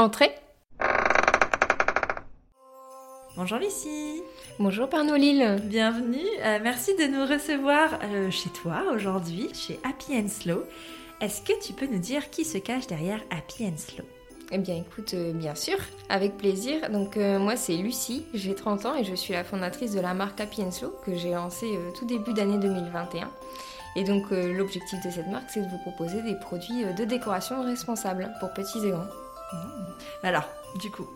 Entrez Bonjour Lucie Bonjour Nolil Bienvenue, euh, merci de nous recevoir euh, chez toi aujourd'hui, chez Happy and Slow. Est-ce que tu peux nous dire qui se cache derrière Happy and Slow? Eh bien écoute, euh, bien sûr, avec plaisir. Donc euh, moi c'est Lucie, j'ai 30 ans et je suis la fondatrice de la marque Happy and Slow que j'ai lancée euh, tout début d'année 2021. Et donc l'objectif de cette marque c'est de vous proposer des produits de décoration responsables pour petits et grands. Alors, du coup,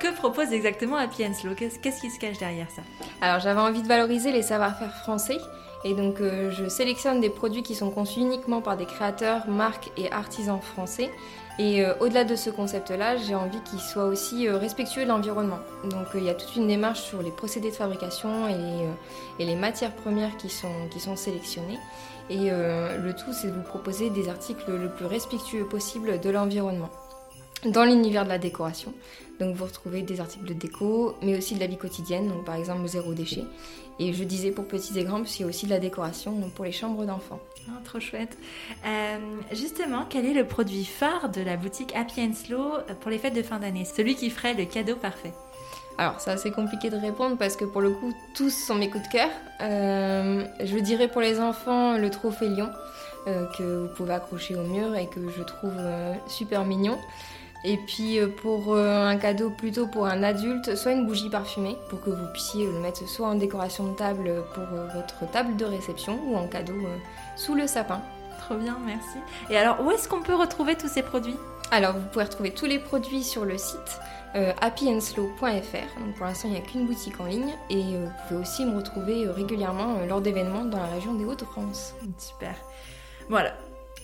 que propose exactement Happy and Slow Qu'est-ce qui se cache derrière ça? Alors j'avais envie de valoriser les savoir-faire français et donc euh, je sélectionne des produits qui sont conçus uniquement par des créateurs, marques et artisans français. Et euh, au-delà de ce concept-là, j'ai envie qu'il soit aussi euh, respectueux de l'environnement. Donc il y a toute une démarche sur les procédés de fabrication et les, matières premières qui sont, sélectionnées. Et le tout, c'est de vous proposer des articles le plus respectueux possible de l'environnement dans l'univers de la décoration. Donc vous retrouvez des articles de déco, mais aussi de la vie quotidienne, donc par exemple zéro déchet. Et je disais pour petits et grands, parce qu'il y a aussi de la décoration donc pour les chambres d'enfants. Ah, Trop chouette. Euh, justement, quel est le produit phare de la boutique Happy and Slow pour les fêtes de fin d'année? Celui qui ferait le cadeau parfait Alors c'est assez compliqué de répondre parce que pour le coup, tous sont mes coups de cœur. Euh, je dirais pour les enfants le trophée lion, euh, que vous pouvez accrocher au mur et que je trouve super mignon. Et puis euh, pour euh, un cadeau plutôt pour un adulte, soit une bougie parfumée pour que vous puissiez le mettre soit en décoration de table pour euh, votre table de réception ou en cadeau euh, sous le sapin. Trop bien, merci. Et alors, où est-ce qu'on peut retrouver tous ces produits? Alors vous pouvez retrouver tous les produits sur le site euh, happyandslow.fr. Donc pour l'instant il n'y a qu'une boutique en ligne et euh, vous pouvez aussi me retrouver euh, régulièrement euh, lors d'événements dans la région des Hauts-de-France. Super. Voilà.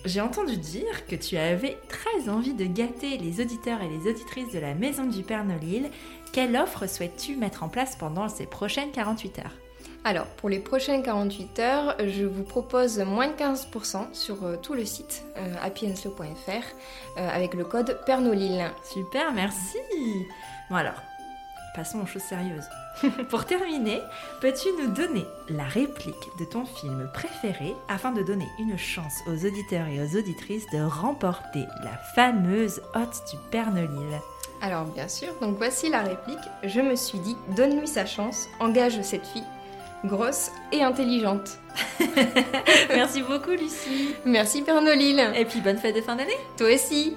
J'ai entendu dire que tu avais très envie de gâter les auditeurs et les auditrices de la Maison du Père Nolil. Quelle offre souhaites-tu mettre en place pendant ces prochaines 48 heures? Alors pour les prochaines 48 heures, je vous propose moins de 15% sur euh, tout le site euh, happyandslow.fr euh, avec le code PERNOLIL. Super, merci. Bon alors, passons aux choses sérieuses. Pour terminer, peux-tu nous donner la réplique de ton film préféré afin de donner une chance aux auditeurs et aux auditrices de remporter la fameuse hotte du Père Nolil Alors bien sûr, donc voici la réplique. Je me suis dit, donne-lui sa chance, engage cette fille, grosse et intelligente. Merci beaucoup Lucie. Merci Pernolil. Et puis bonne fête de fin d'année. Toi aussi.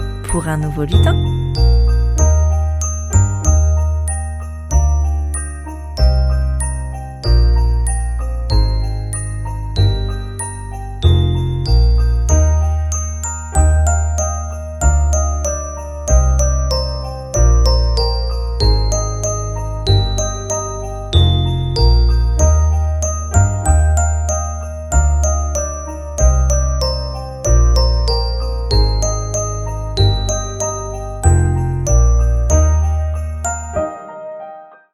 pour un nouveau lutin.